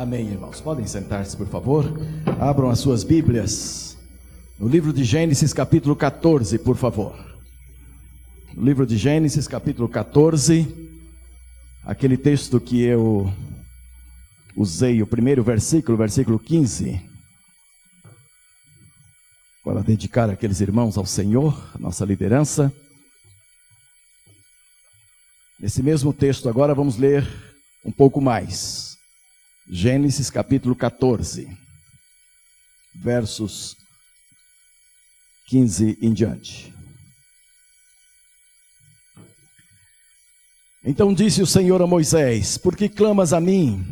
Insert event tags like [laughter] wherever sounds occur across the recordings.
Amém, irmãos. Podem sentar-se, por favor. Abram as suas Bíblias. No livro de Gênesis, capítulo 14, por favor. No livro de Gênesis, capítulo 14, aquele texto que eu usei, o primeiro versículo, versículo 15, para dedicar aqueles irmãos ao Senhor, nossa liderança. Nesse mesmo texto, agora vamos ler um pouco mais. Gênesis capítulo 14, versos 15 em diante. Então disse o Senhor a Moisés: Por que clamas a mim?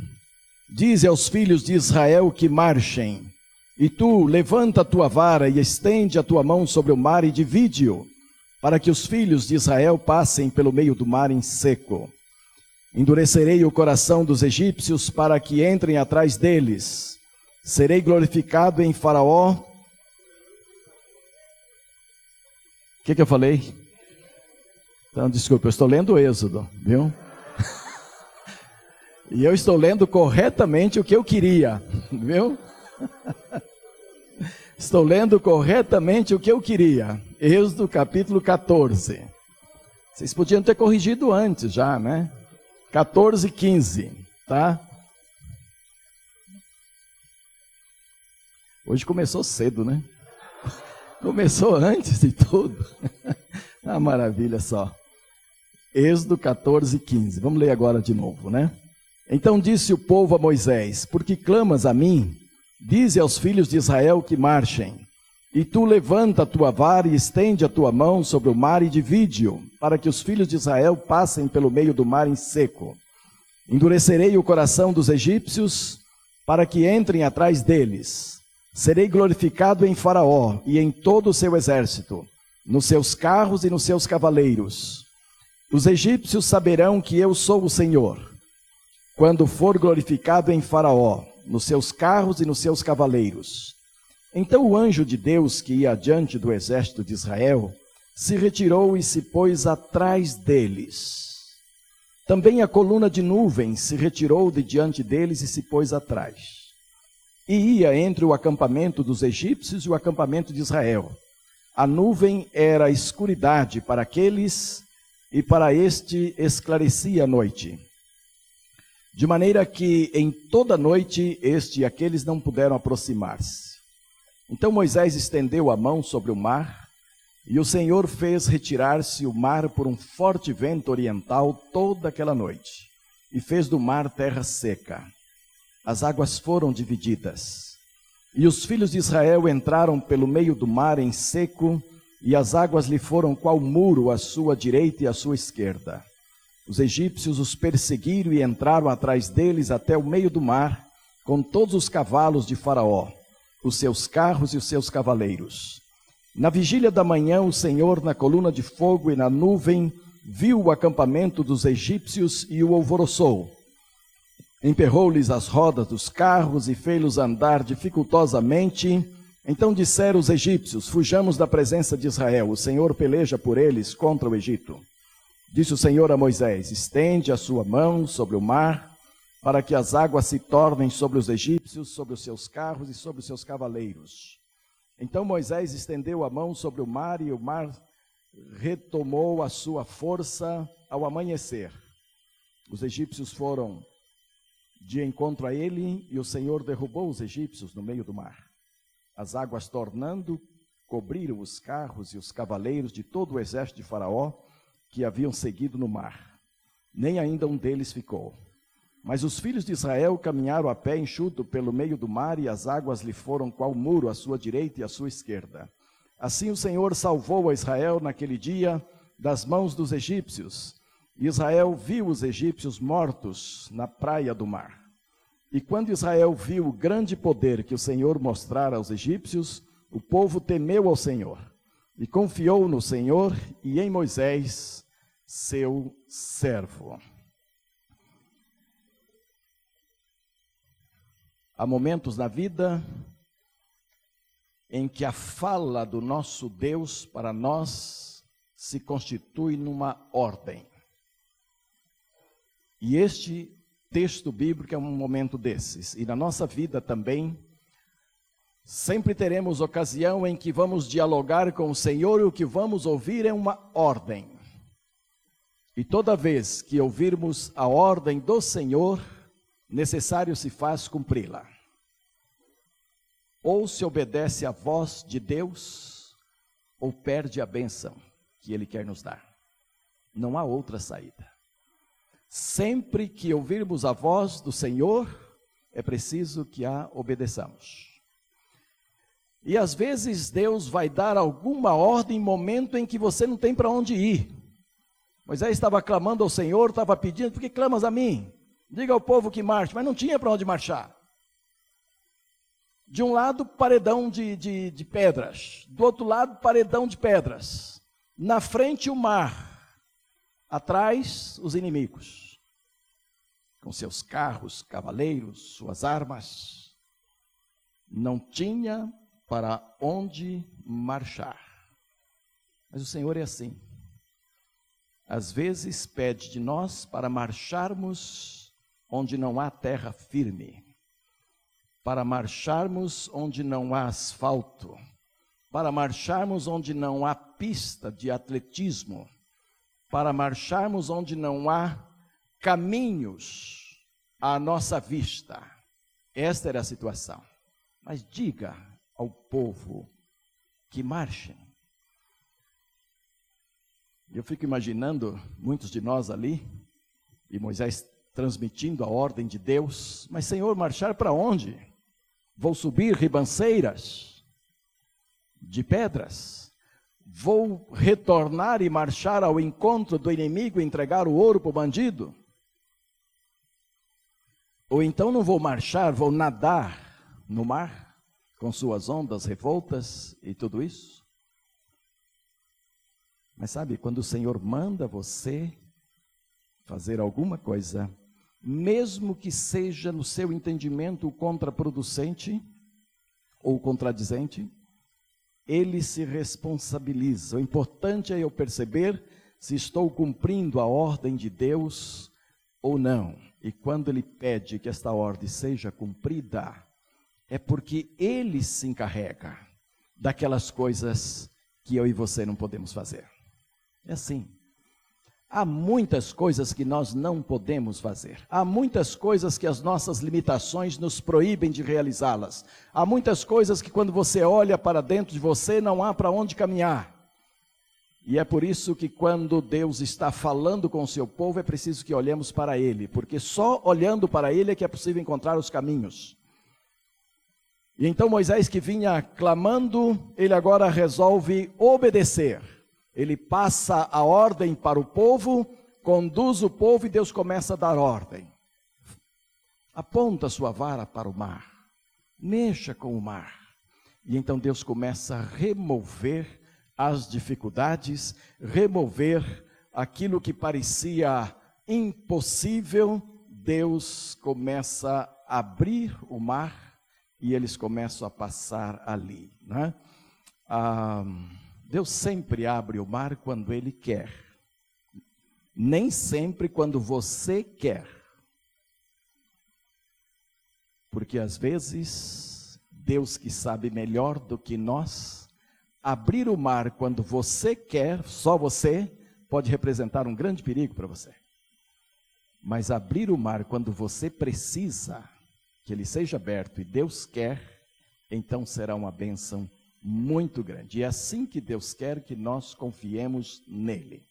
Dize aos filhos de Israel que marchem. E tu, levanta a tua vara e estende a tua mão sobre o mar e divide-o, para que os filhos de Israel passem pelo meio do mar em seco. Endurecerei o coração dos egípcios para que entrem atrás deles. Serei glorificado em Faraó. O que, que eu falei? Então, desculpa, eu estou lendo o Êxodo, viu? [laughs] e eu estou lendo corretamente o que eu queria, [laughs] viu? [laughs] estou lendo corretamente o que eu queria. Êxodo capítulo 14. Vocês podiam ter corrigido antes já, né? 14, 15, tá? Hoje começou cedo, né? [laughs] Começou antes de tudo. [laughs] ah, maravilha só. Êxodo 14, 15. Vamos ler agora de novo, né? Então disse o povo a Moisés: Por que clamas a mim? Dize aos filhos de Israel que marchem. E tu levanta a tua vara e estende a tua mão sobre o mar e divide-o, para que os filhos de Israel passem pelo meio do mar em seco. Endurecerei o coração dos egípcios, para que entrem atrás deles. Serei glorificado em Faraó e em todo o seu exército, nos seus carros e nos seus cavaleiros. Os egípcios saberão que eu sou o Senhor, quando for glorificado em Faraó, nos seus carros e nos seus cavaleiros. Então o anjo de Deus que ia adiante do exército de Israel se retirou e se pôs atrás deles. Também a coluna de nuvens se retirou de diante deles e se pôs atrás. E ia entre o acampamento dos egípcios e o acampamento de Israel. A nuvem era escuridade para aqueles, e para este esclarecia a noite. De maneira que em toda noite este e aqueles não puderam aproximar-se. Então Moisés estendeu a mão sobre o mar, e o Senhor fez retirar-se o mar por um forte vento oriental toda aquela noite, e fez do mar terra seca. As águas foram divididas. E os filhos de Israel entraram pelo meio do mar em seco, e as águas lhe foram qual muro à sua direita e à sua esquerda. Os egípcios os perseguiram e entraram atrás deles até o meio do mar, com todos os cavalos de Faraó os seus carros e os seus cavaleiros. Na vigília da manhã, o Senhor, na coluna de fogo e na nuvem, viu o acampamento dos egípcios e o alvoroçou. Emperrou-lhes as rodas dos carros e fez-los andar dificultosamente. Então disseram os egípcios: Fujamos da presença de Israel, o Senhor peleja por eles contra o Egito. Disse o Senhor a Moisés: Estende a sua mão sobre o mar, para que as águas se tornem sobre os egípcios, sobre os seus carros e sobre os seus cavaleiros. Então Moisés estendeu a mão sobre o mar e o mar retomou a sua força ao amanhecer. Os egípcios foram de encontro a ele e o Senhor derrubou os egípcios no meio do mar. As águas tornando cobriram os carros e os cavaleiros de todo o exército de Faraó que haviam seguido no mar. Nem ainda um deles ficou. Mas os filhos de Israel caminharam a pé enxuto pelo meio do mar, e as águas lhe foram qual muro à sua direita e à sua esquerda. Assim o Senhor salvou a Israel naquele dia das mãos dos egípcios. Israel viu os egípcios mortos na praia do mar. E quando Israel viu o grande poder que o Senhor mostrara aos egípcios, o povo temeu ao Senhor e confiou no Senhor e em Moisés, seu servo. Há momentos na vida em que a fala do nosso Deus para nós se constitui numa ordem. E este texto bíblico é um momento desses. E na nossa vida também, sempre teremos ocasião em que vamos dialogar com o Senhor e o que vamos ouvir é uma ordem. E toda vez que ouvirmos a ordem do Senhor, necessário se faz cumpri-la. Ou se obedece à voz de Deus, ou perde a bênção que Ele quer nos dar. Não há outra saída. Sempre que ouvirmos a voz do Senhor, é preciso que a obedeçamos. E às vezes Deus vai dar alguma ordem em momento em que você não tem para onde ir. Moisés estava clamando ao Senhor, estava pedindo, por que clamas a mim? Diga ao povo que marche, mas não tinha para onde marchar. De um lado, paredão de, de, de pedras, do outro lado, paredão de pedras. Na frente, o mar Atrás, os inimigos, com seus carros, cavaleiros, suas armas. Não tinha para onde marchar. Mas o Senhor é assim. Às vezes pede de nós para marcharmos onde não há terra firme, para marcharmos onde não há asfalto, para marcharmos onde não há pista de atletismo para marcharmos onde não há caminhos à nossa vista. Esta era a situação. Mas diga ao povo que marchem. Eu fico imaginando muitos de nós ali, e Moisés transmitindo a ordem de Deus, mas Senhor, marchar para onde? Vou subir ribanceiras de pedras? Vou retornar e marchar ao encontro do inimigo e entregar o ouro para o bandido? Ou então não vou marchar, vou nadar no mar, com suas ondas revoltas e tudo isso? Mas sabe, quando o Senhor manda você fazer alguma coisa, mesmo que seja no seu entendimento contraproducente ou contradizente, ele se responsabiliza. O importante é eu perceber se estou cumprindo a ordem de Deus ou não. E quando ele pede que esta ordem seja cumprida, é porque ele se encarrega daquelas coisas que eu e você não podemos fazer. É assim. Há muitas coisas que nós não podemos fazer. Há muitas coisas que as nossas limitações nos proíbem de realizá-las. Há muitas coisas que quando você olha para dentro de você não há para onde caminhar. E é por isso que quando Deus está falando com o seu povo é preciso que olhemos para ele, porque só olhando para ele é que é possível encontrar os caminhos. E então Moisés que vinha clamando, ele agora resolve obedecer ele passa a ordem para o povo, conduz o povo e Deus começa a dar ordem. Aponta sua vara para o mar, mexa com o mar. E então Deus começa a remover as dificuldades, remover aquilo que parecia impossível. Deus começa a abrir o mar e eles começam a passar ali. Né? Ah, Deus sempre abre o mar quando Ele quer, nem sempre quando você quer. Porque às vezes, Deus que sabe melhor do que nós, abrir o mar quando você quer, só você, pode representar um grande perigo para você. Mas abrir o mar quando você precisa que ele seja aberto e Deus quer, então será uma bênção muito grande. E é assim que Deus quer que nós confiemos nele.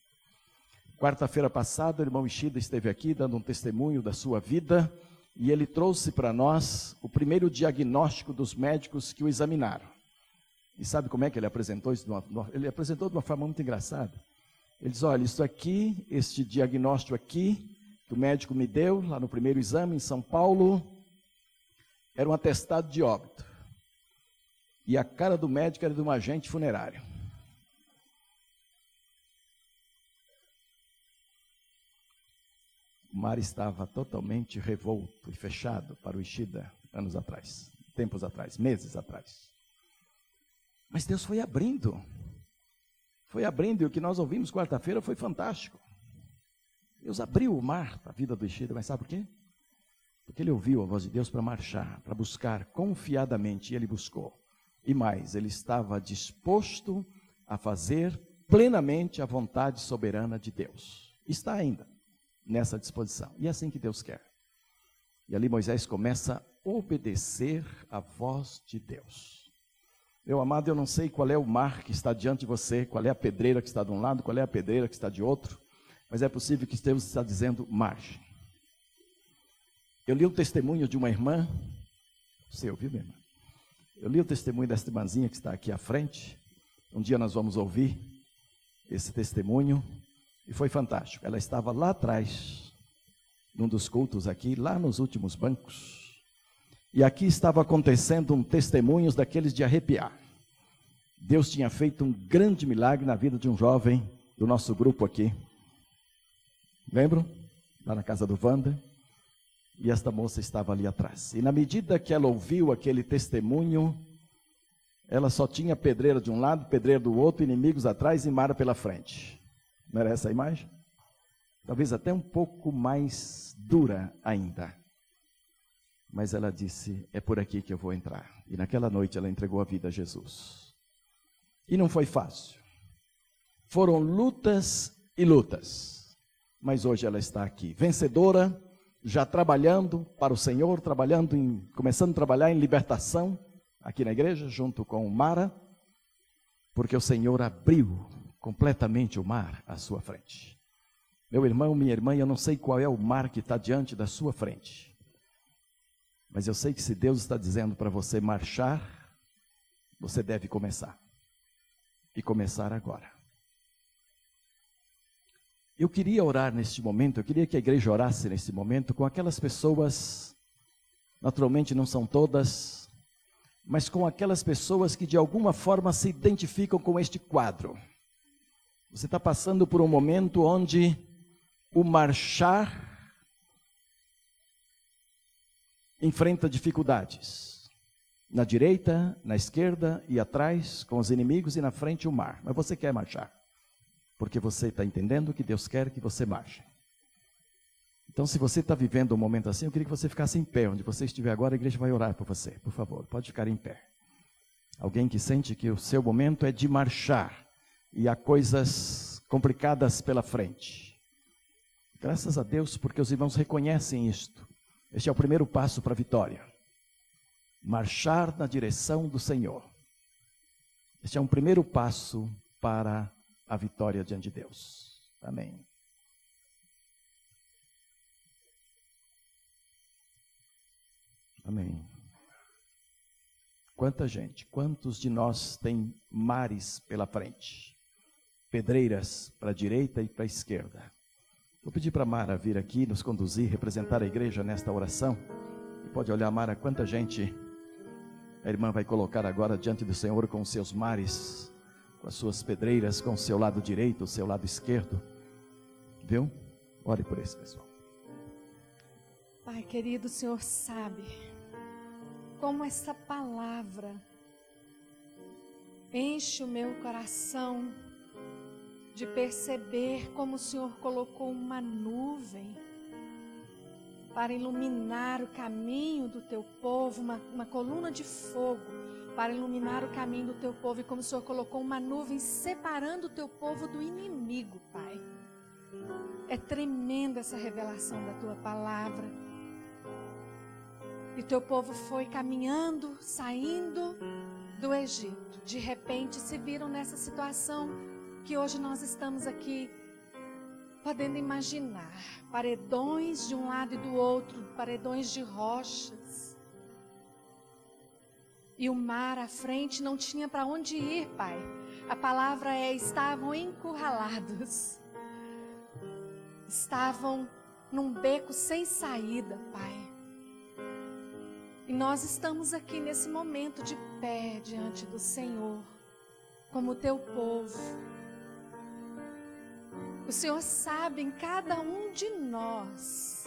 Quarta-feira passada, o irmão Ishida esteve aqui dando um testemunho da sua vida e ele trouxe para nós o primeiro diagnóstico dos médicos que o examinaram. E sabe como é que ele apresentou isso? Ele apresentou de uma forma muito engraçada. Ele diz: Olha, isso aqui, este diagnóstico aqui, que o médico me deu lá no primeiro exame em São Paulo, era um atestado de óbito. E a cara do médico era de um agente funerário. O mar estava totalmente revolto e fechado para o Ishida anos atrás, tempos atrás, meses atrás. Mas Deus foi abrindo. Foi abrindo, e o que nós ouvimos quarta-feira foi fantástico. Deus abriu o mar da vida do Ishida, mas sabe por quê? Porque ele ouviu a voz de Deus para marchar, para buscar confiadamente, e ele buscou. E mais, ele estava disposto a fazer plenamente a vontade soberana de Deus. Está ainda nessa disposição. E é assim que Deus quer. E ali Moisés começa a obedecer a voz de Deus. Meu amado, eu não sei qual é o mar que está diante de você, qual é a pedreira que está de um lado, qual é a pedreira que está de outro, mas é possível que Deus está dizendo marche. Eu li o testemunho de uma irmã, você ouviu, minha irmã? Eu li o testemunho desta irmãzinha que está aqui à frente. Um dia nós vamos ouvir esse testemunho e foi fantástico. Ela estava lá atrás, num dos cultos aqui, lá nos últimos bancos. E aqui estava acontecendo um testemunho daqueles de arrepiar. Deus tinha feito um grande milagre na vida de um jovem do nosso grupo aqui. Lembram? Lá na casa do Wanda. E esta moça estava ali atrás. E na medida que ela ouviu aquele testemunho, ela só tinha pedreira de um lado, pedreira do outro, inimigos atrás e mara pela frente. Não era essa a imagem? Talvez até um pouco mais dura ainda. Mas ela disse: É por aqui que eu vou entrar. E naquela noite ela entregou a vida a Jesus. E não foi fácil. Foram lutas e lutas. Mas hoje ela está aqui, vencedora já trabalhando para o Senhor, trabalhando em, começando a trabalhar em libertação aqui na igreja, junto com o Mara, porque o Senhor abriu completamente o mar à sua frente. Meu irmão, minha irmã, eu não sei qual é o mar que está diante da sua frente, mas eu sei que se Deus está dizendo para você marchar, você deve começar. E começar agora. Eu queria orar neste momento, eu queria que a igreja orasse neste momento com aquelas pessoas, naturalmente não são todas, mas com aquelas pessoas que de alguma forma se identificam com este quadro. Você está passando por um momento onde o marchar enfrenta dificuldades. Na direita, na esquerda e atrás, com os inimigos, e na frente o mar. Mas você quer marchar porque você está entendendo que Deus quer que você marche. Então, se você está vivendo um momento assim, eu queria que você ficasse em pé. Onde você estiver agora, a igreja vai orar por você. Por favor, pode ficar em pé. Alguém que sente que o seu momento é de marchar e há coisas complicadas pela frente. Graças a Deus, porque os irmãos reconhecem isto. Este é o primeiro passo para a vitória. Marchar na direção do Senhor. Este é um primeiro passo para a vitória diante de Deus. Amém. Amém. Quanta gente, quantos de nós tem mares pela frente? Pedreiras para a direita e para a esquerda. Vou pedir para Mara vir aqui nos conduzir, representar a igreja nesta oração. E pode olhar, Mara, quanta gente a irmã vai colocar agora diante do Senhor com seus mares com as suas pedreiras, com o seu lado direito, o seu lado esquerdo. Viu? Ore por esse pessoal. Pai querido, o Senhor sabe como essa palavra enche o meu coração de perceber como o Senhor colocou uma nuvem para iluminar o caminho do teu povo, uma, uma coluna de fogo para iluminar o caminho do teu povo, e como o Senhor colocou uma nuvem separando o teu povo do inimigo, Pai. É tremenda essa revelação da tua palavra. E teu povo foi caminhando, saindo do Egito. De repente se viram nessa situação que hoje nós estamos aqui podendo imaginar paredões de um lado e do outro, paredões de rochas e o mar à frente não tinha para onde ir, Pai. A palavra é: estavam encurralados, estavam num beco sem saída, Pai. E nós estamos aqui nesse momento de pé diante do Senhor, como teu povo. O Senhor sabe em cada um de nós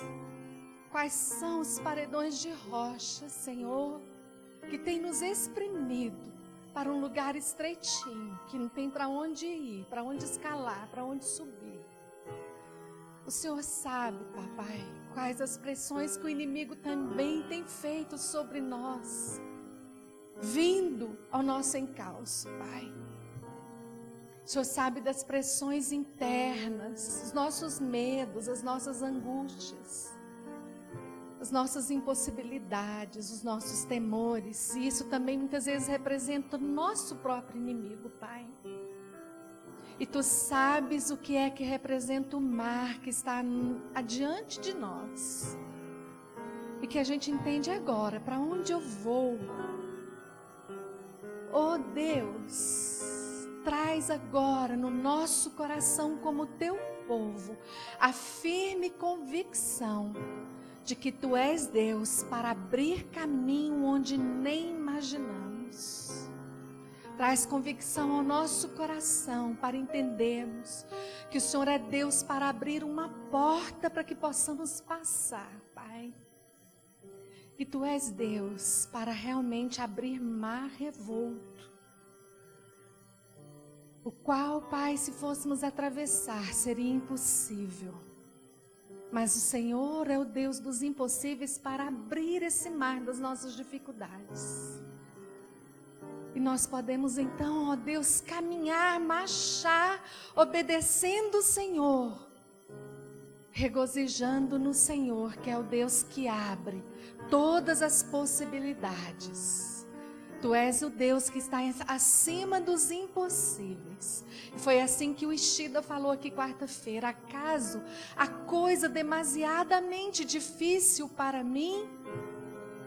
quais são os paredões de rocha, Senhor que tem nos exprimido para um lugar estreitinho, que não tem para onde ir, para onde escalar, para onde subir. O Senhor sabe, papai, quais as pressões que o inimigo também tem feito sobre nós, vindo ao nosso encalço, Pai. O Senhor sabe das pressões internas, os nossos medos, as nossas angústias, as nossas impossibilidades, os nossos temores. E isso também muitas vezes representa o nosso próprio inimigo, Pai. E tu sabes o que é que representa o mar que está adiante de nós. E que a gente entende agora para onde eu vou. Oh Deus, traz agora no nosso coração, como teu povo, a firme convicção de que tu és Deus para abrir caminho onde nem imaginamos. Traz convicção ao nosso coração para entendermos que o Senhor é Deus para abrir uma porta para que possamos passar, Pai. Que tu és Deus para realmente abrir mar revolto. O qual, Pai, se fôssemos atravessar, seria impossível. Mas o Senhor é o Deus dos impossíveis para abrir esse mar das nossas dificuldades. E nós podemos então, ó Deus, caminhar, marchar, obedecendo o Senhor, regozijando no Senhor, que é o Deus que abre todas as possibilidades. Tu és o Deus que está acima dos impossíveis. Foi assim que o Ishida falou aqui quarta-feira. Acaso a coisa demasiadamente difícil para mim?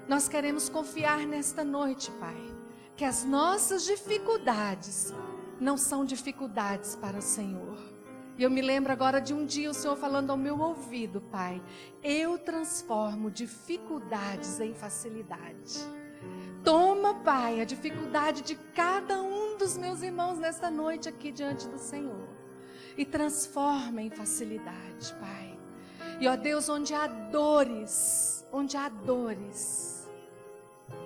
Nós queremos confiar nesta noite, Pai que as nossas dificuldades não são dificuldades para o Senhor. E eu me lembro agora de um dia o Senhor falando ao meu ouvido, Pai, eu transformo dificuldades em facilidade. Toma, Pai, a dificuldade de cada um dos meus irmãos nesta noite aqui diante do Senhor e transforma em facilidade, Pai. E ó Deus, onde há dores, onde há dores,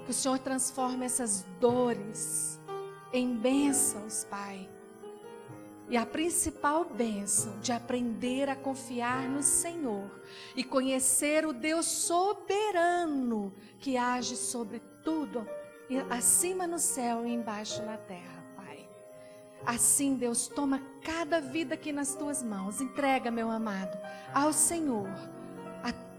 que o Senhor transforme essas dores em bênçãos, Pai. E a principal bênção de aprender a confiar no Senhor e conhecer o Deus soberano que age sobre tudo, acima no céu e embaixo na terra, Pai. Assim, Deus, toma cada vida aqui nas tuas mãos, entrega, meu amado, ao Senhor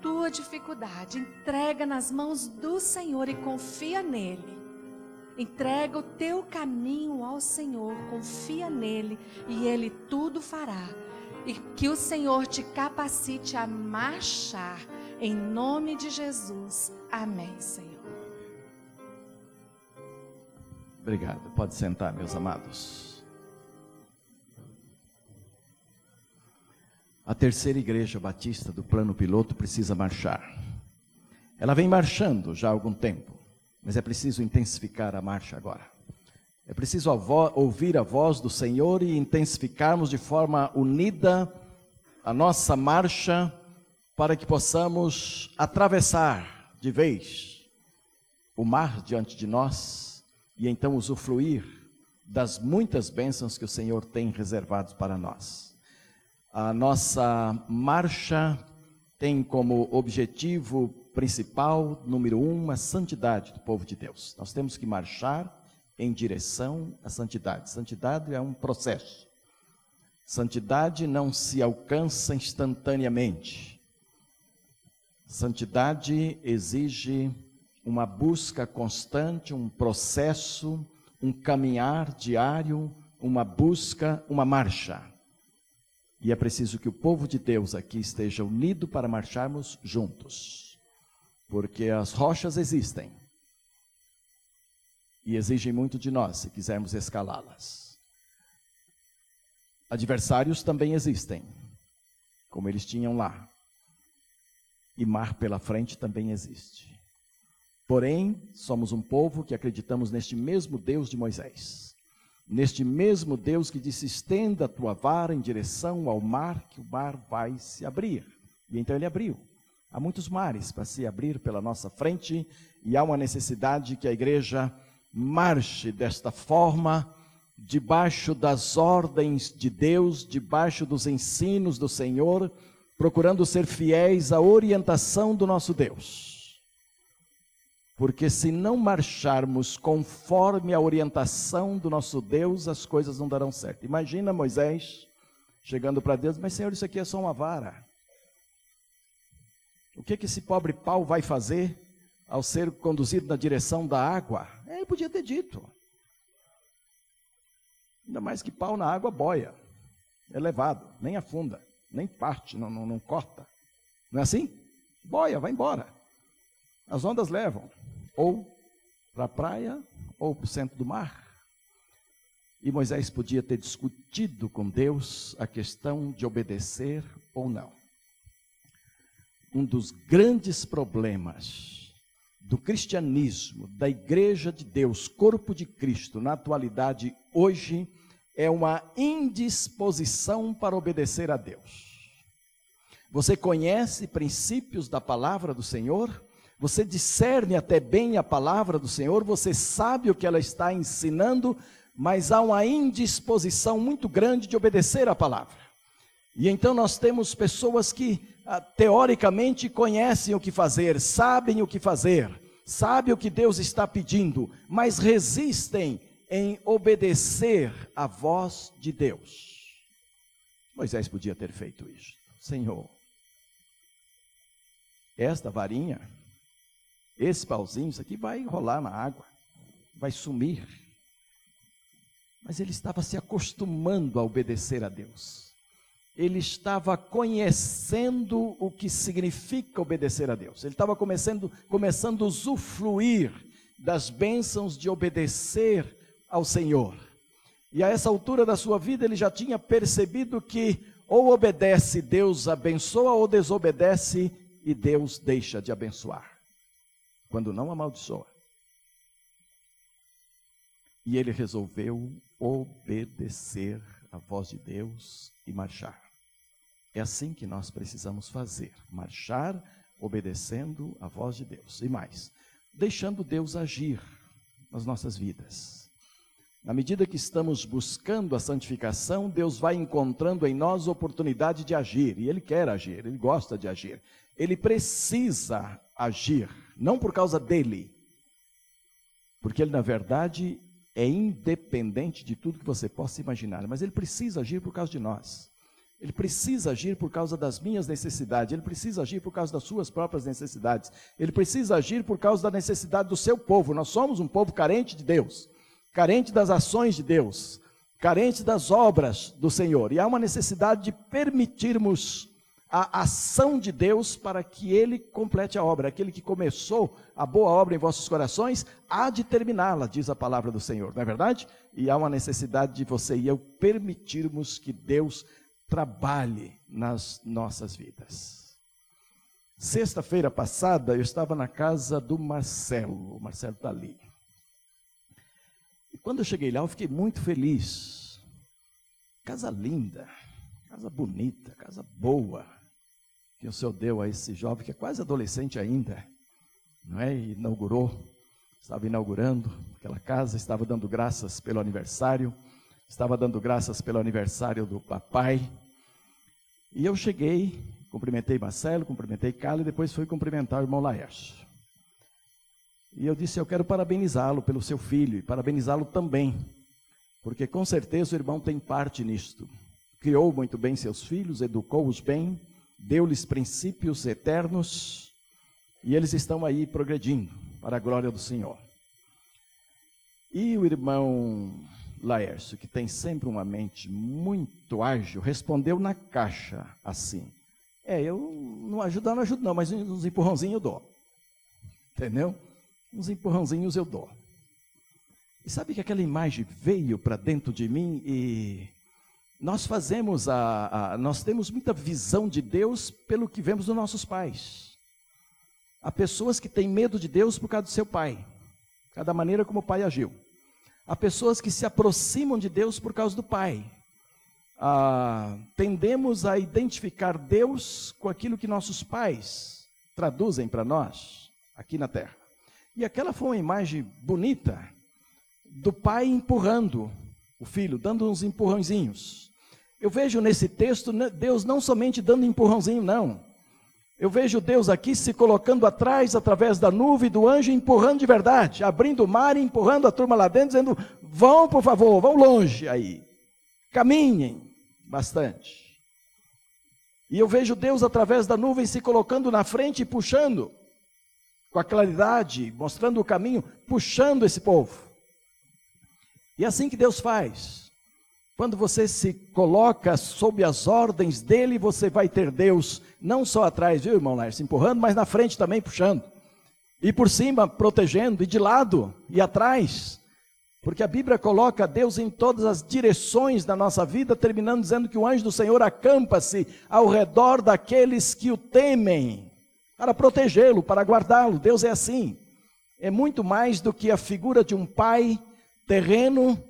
tua dificuldade, entrega nas mãos do Senhor e confia nele. Entrega o teu caminho ao Senhor, confia nele e ele tudo fará. E que o Senhor te capacite a marchar em nome de Jesus. Amém, Senhor. Obrigado. Pode sentar, meus amados. A terceira igreja batista do plano piloto precisa marchar. Ela vem marchando já há algum tempo, mas é preciso intensificar a marcha agora. É preciso ouvir a voz do Senhor e intensificarmos de forma unida a nossa marcha para que possamos atravessar de vez o mar diante de nós e então usufruir das muitas bênçãos que o Senhor tem reservados para nós. A nossa marcha tem como objetivo principal, número um, a santidade do povo de Deus. Nós temos que marchar em direção à santidade. Santidade é um processo. Santidade não se alcança instantaneamente. Santidade exige uma busca constante, um processo, um caminhar diário, uma busca, uma marcha. E é preciso que o povo de Deus aqui esteja unido para marcharmos juntos. Porque as rochas existem. E exigem muito de nós se quisermos escalá-las. Adversários também existem, como eles tinham lá. E mar pela frente também existe. Porém, somos um povo que acreditamos neste mesmo Deus de Moisés neste mesmo Deus que disse: estenda a tua vara em direção ao mar, que o mar vai se abrir. E então ele abriu. Há muitos mares para se abrir pela nossa frente e há uma necessidade que a igreja marche desta forma, debaixo das ordens de Deus, debaixo dos ensinos do Senhor, procurando ser fiéis à orientação do nosso Deus. Porque se não marcharmos conforme a orientação do nosso Deus, as coisas não darão certo. Imagina Moisés chegando para Deus, mas Senhor, isso aqui é só uma vara. O que, que esse pobre pau vai fazer ao ser conduzido na direção da água? Ele podia ter dito. Ainda mais que pau na água boia, é levado, nem afunda, nem parte, não, não, não corta. Não é assim? Boia, vai embora. As ondas levam ou para a praia ou para o centro do mar. E Moisés podia ter discutido com Deus a questão de obedecer ou não. Um dos grandes problemas do cristianismo, da igreja de Deus, corpo de Cristo, na atualidade, hoje, é uma indisposição para obedecer a Deus. Você conhece princípios da palavra do Senhor? Você discerne até bem a palavra do Senhor? Você sabe o que ela está ensinando? mas há uma indisposição muito grande de obedecer a palavra. E então nós temos pessoas que ah, teoricamente conhecem o que fazer, sabem o que fazer, sabem o que Deus está pedindo, mas resistem em obedecer a voz de Deus. Moisés podia ter feito isso. Senhor, esta varinha, esse pauzinho, isso aqui vai rolar na água, vai sumir. Mas ele estava se acostumando a obedecer a Deus. Ele estava conhecendo o que significa obedecer a Deus. Ele estava começando, começando a usufruir das bênçãos de obedecer ao Senhor. E a essa altura da sua vida ele já tinha percebido que ou obedece, Deus abençoa, ou desobedece e Deus deixa de abençoar. Quando não amaldiçoa. E ele resolveu obedecer a voz de Deus e marchar. É assim que nós precisamos fazer: marchar obedecendo a voz de Deus. E mais, deixando Deus agir nas nossas vidas. Na medida que estamos buscando a santificação, Deus vai encontrando em nós oportunidade de agir, e Ele quer agir, Ele gosta de agir. Ele precisa agir, não por causa dele, porque Ele, na verdade, é independente de tudo que você possa imaginar, mas ele precisa agir por causa de nós. Ele precisa agir por causa das minhas necessidades, ele precisa agir por causa das suas próprias necessidades, ele precisa agir por causa da necessidade do seu povo. Nós somos um povo carente de Deus, carente das ações de Deus, carente das obras do Senhor, e há uma necessidade de permitirmos a ação de Deus para que ele complete a obra. Aquele que começou a boa obra em vossos corações, há de terminá-la, diz a palavra do Senhor, não é verdade? E há uma necessidade de você e eu permitirmos que Deus trabalhe nas nossas vidas. Sexta-feira passada, eu estava na casa do Marcelo, o Marcelo está ali. E quando eu cheguei lá, eu fiquei muito feliz. Casa linda, casa bonita, casa boa que o Senhor deu a esse jovem que é quase adolescente ainda, não é? E inaugurou, estava inaugurando aquela casa, estava dando graças pelo aniversário, estava dando graças pelo aniversário do papai. E eu cheguei, cumprimentei Marcelo, cumprimentei Carlos e depois fui cumprimentar o irmão Laércio. E eu disse: Eu quero parabenizá-lo pelo seu filho e parabenizá-lo também, porque com certeza o irmão tem parte nisto. Criou muito bem seus filhos, educou-os bem, deu-lhes princípios eternos e eles estão aí progredindo para a glória do Senhor. E o irmão Laércio, que tem sempre uma mente muito ágil, respondeu na caixa assim: É, eu não ajudo, não ajudo, não, mas uns empurrãozinhos eu dou. Entendeu? Uns empurrãozinhos eu dou. E sabe que aquela imagem veio para dentro de mim e nós fazemos a, a, nós temos muita visão de Deus pelo que vemos dos nossos pais. Há pessoas que têm medo de Deus por causa do seu pai, cada maneira como o pai agiu. Há pessoas que se aproximam de Deus por causa do pai. Ah, tendemos a identificar Deus com aquilo que nossos pais traduzem para nós aqui na terra. E aquela foi uma imagem bonita do pai empurrando o filho, dando uns empurrãozinhos. Eu vejo nesse texto né, Deus não somente dando empurrãozinho, não. Eu vejo Deus aqui se colocando atrás, através da nuvem do anjo, empurrando de verdade, abrindo o mar e empurrando a turma lá dentro, dizendo: vão, por favor, vão longe aí. Caminhem bastante. E eu vejo Deus através da nuvem se colocando na frente e puxando, com a claridade, mostrando o caminho, puxando esse povo. E é assim que Deus faz. Quando você se coloca sob as ordens dele, você vai ter Deus não só atrás, viu, irmão Lércio, empurrando, mas na frente também puxando. E por cima protegendo, e de lado e atrás. Porque a Bíblia coloca Deus em todas as direções da nossa vida, terminando dizendo que o anjo do Senhor acampa-se ao redor daqueles que o temem, para protegê-lo, para guardá-lo. Deus é assim. É muito mais do que a figura de um pai terreno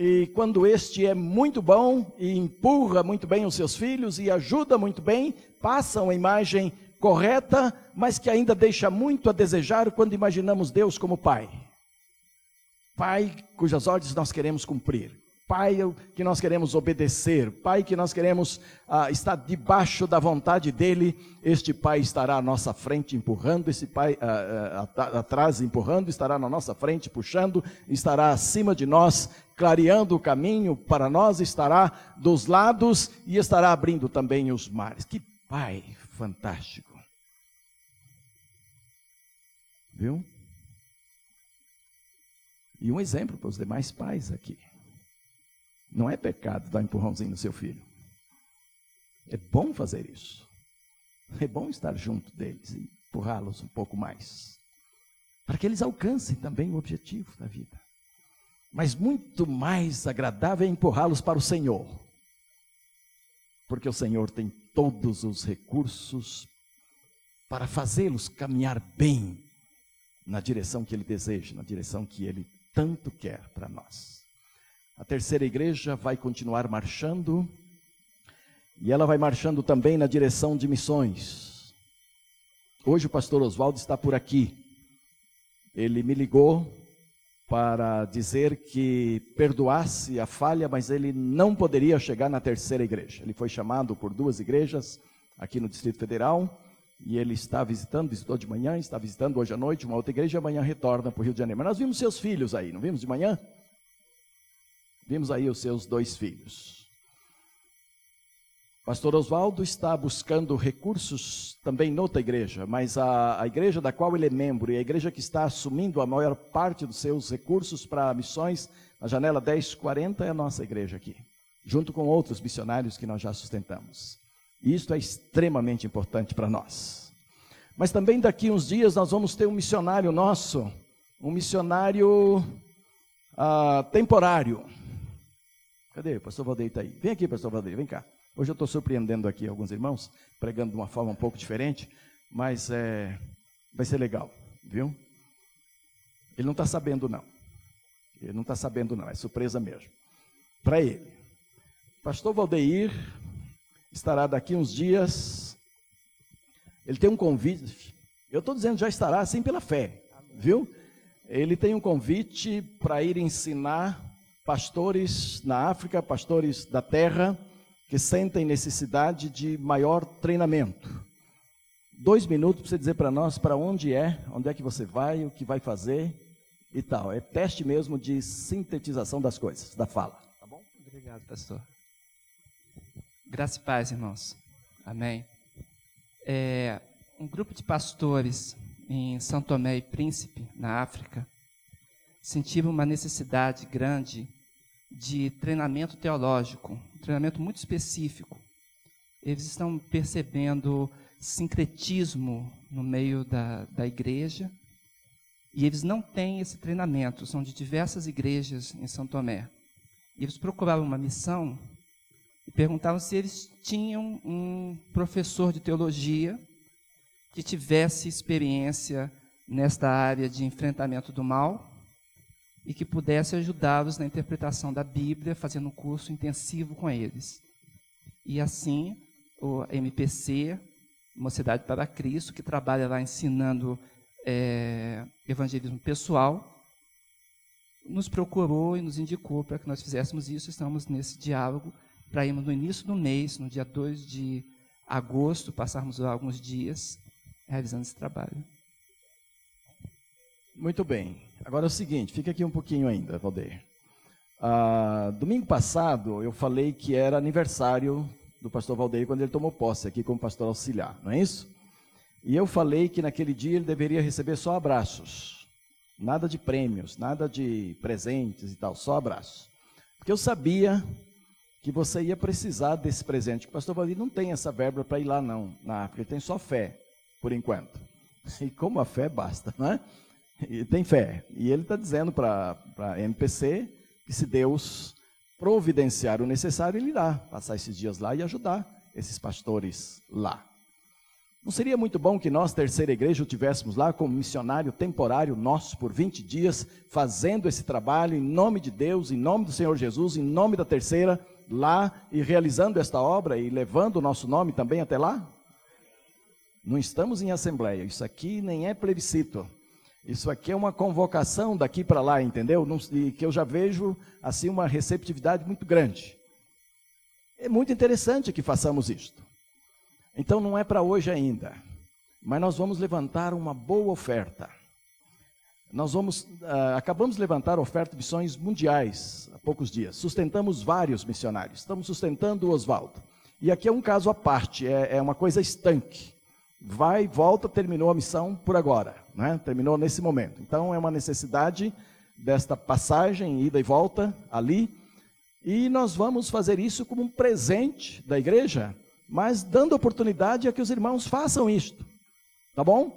e quando este é muito bom e empurra muito bem os seus filhos e ajuda muito bem, passa uma imagem correta, mas que ainda deixa muito a desejar quando imaginamos Deus como Pai. Pai cujas ordens nós queremos cumprir. Pai que nós queremos obedecer, Pai que nós queremos ah, estar debaixo da vontade dEle, este Pai estará à nossa frente empurrando, esse Pai ah, ah, atrás empurrando, estará na nossa frente puxando, estará acima de nós, clareando o caminho para nós, estará dos lados e estará abrindo também os mares. Que Pai fantástico! Viu? E um exemplo para os demais pais aqui. Não é pecado dar um empurrãozinho no seu filho. É bom fazer isso. É bom estar junto deles e empurrá-los um pouco mais. Para que eles alcancem também o objetivo da vida. Mas muito mais agradável é empurrá-los para o Senhor. Porque o Senhor tem todos os recursos para fazê-los caminhar bem na direção que Ele deseja, na direção que Ele tanto quer para nós. A terceira igreja vai continuar marchando, e ela vai marchando também na direção de missões. Hoje o pastor Oswaldo está por aqui. Ele me ligou para dizer que perdoasse a falha, mas ele não poderia chegar na terceira igreja. Ele foi chamado por duas igrejas aqui no Distrito Federal e ele está visitando, visitou de manhã, está visitando hoje à noite uma outra igreja, amanhã retorna para o Rio de Janeiro. Mas nós vimos seus filhos aí, não vimos de manhã? Vimos aí os seus dois filhos. Pastor Oswaldo está buscando recursos também noutra igreja, mas a, a, igreja da qual ele é membro e a igreja que está assumindo a maior parte dos seus recursos para missões, na janela 1040, é a nossa igreja aqui, junto com outros missionários que nós já sustentamos. E isso é extremamente importante para nós. Mas também daqui uns dias nós vamos ter um missionário nosso, um missionário ah, temporário Cadê? O pastor Valdeir está aí. Vem aqui, pastor Valdeir, vem cá. Hoje eu estou surpreendendo aqui alguns irmãos, pregando de uma forma um pouco diferente, mas é, vai ser legal, viu? Ele não está sabendo, não. Ele não está sabendo, não. É surpresa mesmo. Para ele. Pastor Valdeir estará daqui uns dias. Ele tem um convite. Eu estou dizendo já estará assim pela fé, viu? Ele tem um convite para ir ensinar pastores na África, pastores da terra, que sentem necessidade de maior treinamento. Dois minutos para você dizer para nós para onde é, onde é que você vai, o que vai fazer e tal. É teste mesmo de sintetização das coisas, da fala. Tá bom? Obrigado, pastor. Graça e paz, irmãos. Amém. É, um grupo de pastores em São Tomé e Príncipe, na África, sentiram uma necessidade grande de treinamento teológico, um treinamento muito específico. Eles estão percebendo sincretismo no meio da, da igreja e eles não têm esse treinamento, são de diversas igrejas em São Tomé. E eles procuravam uma missão e perguntavam se eles tinham um professor de teologia que tivesse experiência nesta área de enfrentamento do mal e que pudesse ajudá-los na interpretação da Bíblia, fazendo um curso intensivo com eles. E assim, o MPC, Mocidade para Cristo, que trabalha lá ensinando é, evangelismo pessoal, nos procurou e nos indicou para que nós fizéssemos isso. Estamos nesse diálogo para irmos no início do mês, no dia 2 de agosto, passarmos alguns dias realizando esse trabalho. Muito bem. Agora é o seguinte, fica aqui um pouquinho ainda, Valdeir. Ah, domingo passado eu falei que era aniversário do pastor Valdeir quando ele tomou posse aqui como pastor auxiliar, não é isso? E eu falei que naquele dia ele deveria receber só abraços, nada de prêmios, nada de presentes e tal, só abraços. Porque eu sabia que você ia precisar desse presente. O pastor Valdir não tem essa verba para ir lá não, na África, ele tem só fé, por enquanto. [laughs] E como a fé basta, não é? E tem fé. E ele está dizendo para a MPC que se Deus providenciar o necessário, ele irá passar esses dias lá e ajudar esses pastores lá. Não seria muito bom que nós, terceira igreja, tivéssemos lá como missionário temporário nosso por 20 dias, fazendo esse trabalho em nome de Deus, em nome do Senhor Jesus, em nome da terceira, lá e realizando esta obra e levando o nosso nome também até lá? Não estamos em assembleia, isso aqui nem é plebiscito. Isso aqui é uma convocação daqui para lá, entendeu? E que eu já vejo assim uma receptividade muito grande. É muito interessante que façamos isto. Então não é para hoje ainda, mas nós vamos levantar uma boa oferta. Nós vamos, uh, acabamos de levantar oferta de missões mundiais há poucos dias. Sustentamos vários missionários. Estamos sustentando o Oswaldo. E aqui é um caso à parte, é, é uma coisa estanque. Vai, volta, terminou a missão por agora. Né? Terminou nesse momento. Então é uma necessidade desta passagem, ida e volta ali. E nós vamos fazer isso como um presente da igreja, mas dando oportunidade a que os irmãos façam isto. Tá bom?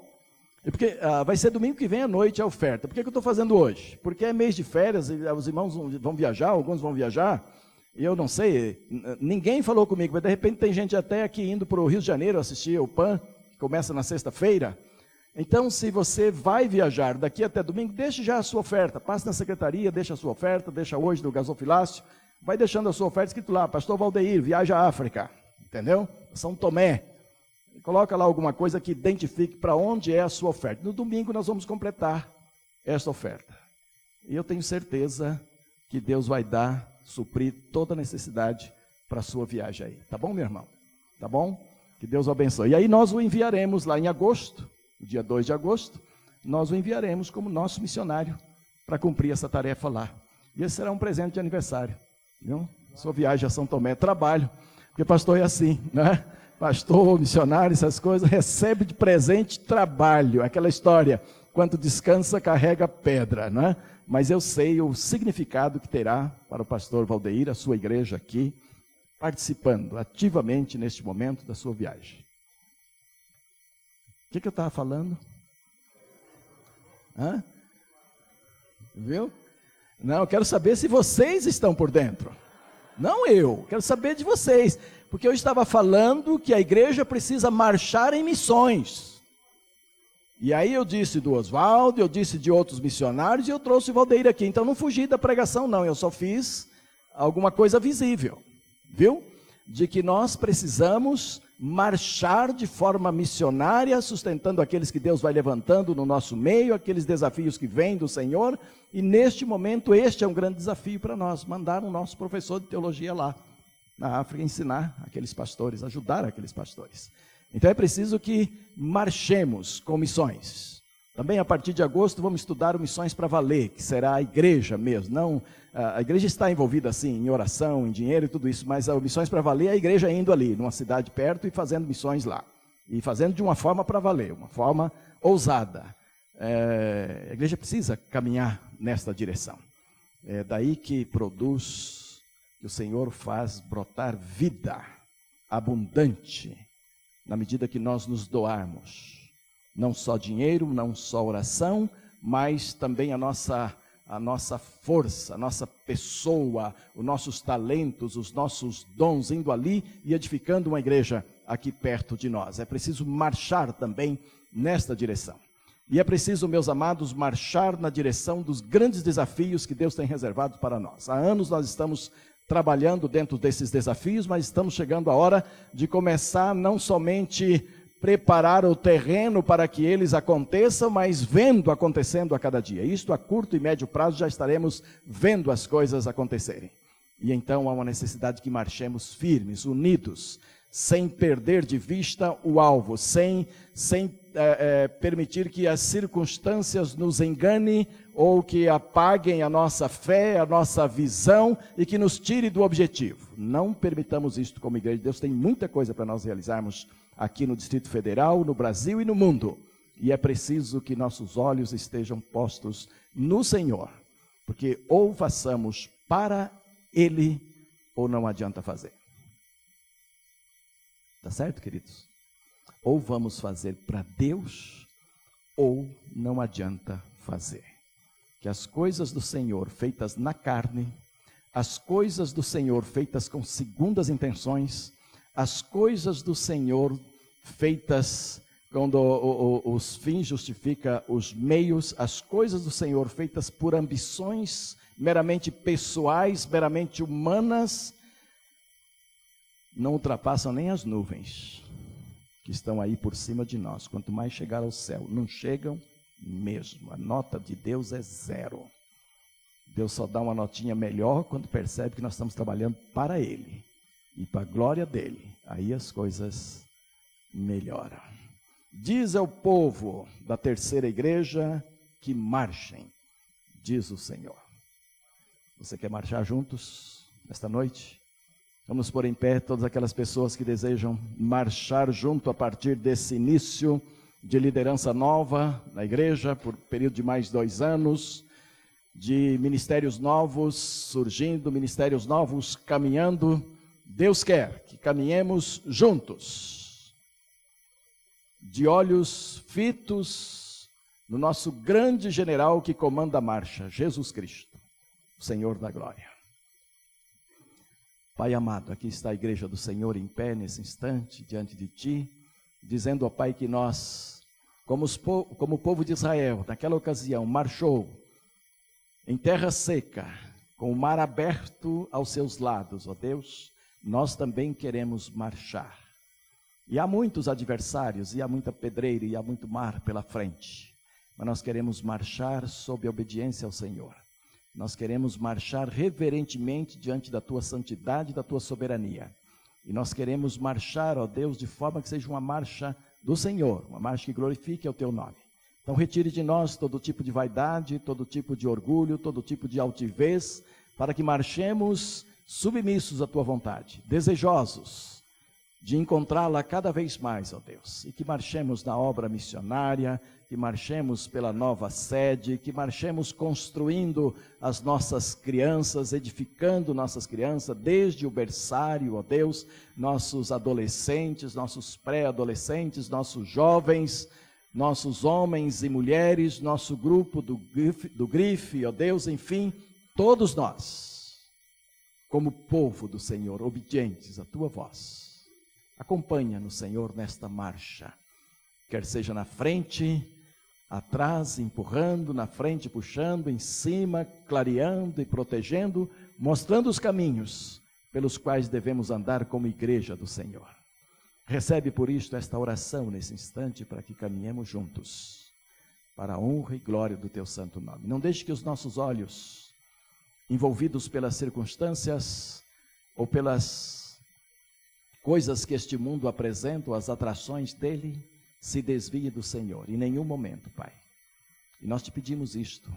Porque ah, vai ser domingo que vem à noite a oferta. Por que, que eu estou fazendo hoje? Porque é mês de férias, e os irmãos vão viajar, alguns vão viajar. E eu não sei, ninguém falou comigo, mas de repente tem gente até aqui indo para o Rio de Janeiro assistir o PAN, começa na sexta-feira. Então, se você vai viajar daqui até domingo, deixe já a sua oferta. Passe na secretaria, deixa a sua oferta, deixa hoje no gasofilácio. Vai deixando a sua oferta escrito lá, Pastor Valdeir, viaja à África. Entendeu? São Tomé, Coloca lá alguma coisa que identifique para onde é a sua oferta. No domingo nós vamos completar esta oferta. E eu tenho certeza que Deus vai dar, suprir toda necessidade para a sua viagem aí. Tá bom, meu irmão? Tá bom? Que Deus o abençoe. E aí nós o enviaremos lá em agosto, dia 2 de agosto, nós o enviaremos como nosso missionário para cumprir essa tarefa lá. E esse será um presente de aniversário. Viu? Sua viagem a São Tomé, trabalho. Porque pastor é assim, né? pastor, missionário, essas coisas, recebe de presente trabalho, aquela história, quando descansa, carrega pedra, não é? Mas eu sei o significado que terá para o pastor Valdeir, a sua igreja aqui, participando ativamente neste momento da sua viagem. O que, que eu estava falando? Hã? Viu? Não, eu quero saber se vocês estão por dentro. Não eu, quero saber de vocês. Porque eu estava falando que a igreja precisa marchar em missões. E aí eu disse do Oswaldo, eu disse de outros missionários e eu trouxe o Valdeir aqui. Então não fugi da pregação, não. Eu só fiz alguma coisa visível. Viu? De que nós precisamos marchar de forma missionária, sustentando aqueles que Deus vai levantando no nosso meio, aqueles desafios que vêm do Senhor. E neste momento, este é um grande desafio para nós: mandar o nosso professor de teologia lá na África ensinar aqueles pastores, ajudar aqueles pastores. Então é preciso que marchemos com missões. Também a partir de agosto vamos estudar Missões para Valer, que será a igreja mesmo. Não, a igreja está envolvida assim em oração, em dinheiro e tudo isso, mas a Missões para Valer é a igreja indo ali, numa cidade perto e fazendo missões lá. E fazendo de uma forma para valer, uma forma ousada. É, a igreja precisa caminhar nesta direção. É daí que produz que o Senhor faz brotar vida abundante na medida que nós nos doarmos. Não só dinheiro, não só oração, mas também a nossa a nossa força, a nossa pessoa, os nossos talentos, os nossos dons indo ali e edificando uma igreja aqui perto de nós. É preciso marchar também nesta direção. E é preciso, meus amados, marchar na direção dos grandes desafios que Deus tem reservado para nós. Há anos nós estamos trabalhando dentro desses desafios, mas estamos chegando a hora de começar não somente preparar o terreno para que eles aconteçam, mas vendo acontecendo a cada dia. Isto a curto e médio prazo já estaremos vendo as coisas acontecerem. E então há uma necessidade que marchemos firmes, unidos, sem perder de vista o alvo, sem, sem é, é, permitir que as circunstâncias nos enganem ou que apaguem a nossa fé, a nossa visão e que nos tire do objetivo. Não permitamos isto como igreja. Deus tem muita coisa para nós realizarmos aqui no Distrito Federal, no Brasil e no mundo. E é preciso que nossos olhos estejam postos no Senhor, porque ou façamos para Ele ou não adianta fazer. Tá certo, queridos? Ou vamos fazer para Deus, ou não adianta fazer. Que as coisas do Senhor feitas na carne, as coisas do Senhor feitas com segundas intenções, as coisas do Senhor feitas quando o, o, os fins justifica os meios, as coisas do Senhor feitas por ambições meramente pessoais, meramente humanas, não ultrapassam nem as nuvens que estão aí por cima de nós. Quanto mais chegar ao céu, não chegam mesmo. A nota de Deus é zero. Deus só dá uma notinha melhor quando percebe que nós estamos trabalhando para Ele e para a glória dele. Aí as coisas melhoram. Diz ao povo da terceira igreja que marchem, diz o Senhor. Você quer marchar juntos esta noite? Vamos pôr em pé todas aquelas pessoas que desejam marchar junto a partir desse início de liderança nova na igreja, por período de mais dois anos, de ministérios novos surgindo, ministérios novos caminhando. Deus quer que caminhemos juntos, de olhos fitos no nosso grande general que comanda a marcha, Jesus Cristo, Senhor da glória. Pai amado, aqui está a igreja do Senhor em pé nesse instante, diante de Ti, dizendo ao Pai que nós, como, os, como o povo de Israel, naquela ocasião, marchou em terra seca, com o mar aberto aos seus lados, ó Deus, nós também queremos marchar. E há muitos adversários, e há muita pedreira, e há muito mar pela frente, mas nós queremos marchar sob obediência ao Senhor. Nós queremos marchar reverentemente diante da tua santidade e da tua soberania. E nós queremos marchar, ó Deus, de forma que seja uma marcha do Senhor, uma marcha que glorifique o teu nome. Então, retire de nós todo tipo de vaidade, todo tipo de orgulho, todo tipo de altivez, para que marchemos submissos à tua vontade, desejosos de encontrá-la cada vez mais, ó Deus, e que marchemos na obra missionária, que marchemos pela nova sede, que marchemos construindo as nossas crianças, edificando nossas crianças, desde o berçário, ó Deus, nossos adolescentes, nossos pré-adolescentes, nossos jovens, nossos homens e mulheres, nosso grupo do grife, do grife, ó Deus, enfim, todos nós, como povo do Senhor, obedientes à tua voz. Acompanha-nos, Senhor, nesta marcha, quer seja na frente, atrás, empurrando, na frente, puxando, em cima, clareando e protegendo, mostrando os caminhos pelos quais devemos andar como igreja do Senhor. Recebe por isto esta oração nesse instante para que caminhemos juntos para a honra e glória do teu santo nome. Não deixe que os nossos olhos, envolvidos pelas circunstâncias ou pelas coisas que este mundo apresenta, as atrações dele, se desvie do Senhor, em nenhum momento, Pai. E nós te pedimos isto,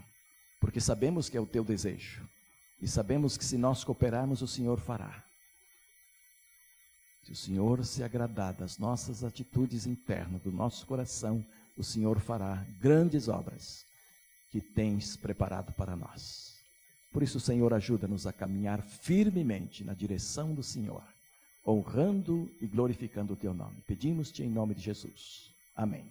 porque sabemos que é o teu desejo, e sabemos que se nós cooperarmos, o Senhor fará. Se o Senhor se agradar das nossas atitudes internas, do nosso coração, o Senhor fará grandes obras que tens preparado para nós. Por isso, Senhor, ajuda-nos a caminhar firmemente na direção do Senhor, honrando e glorificando o teu nome. Pedimos-te em nome de Jesus. Amém.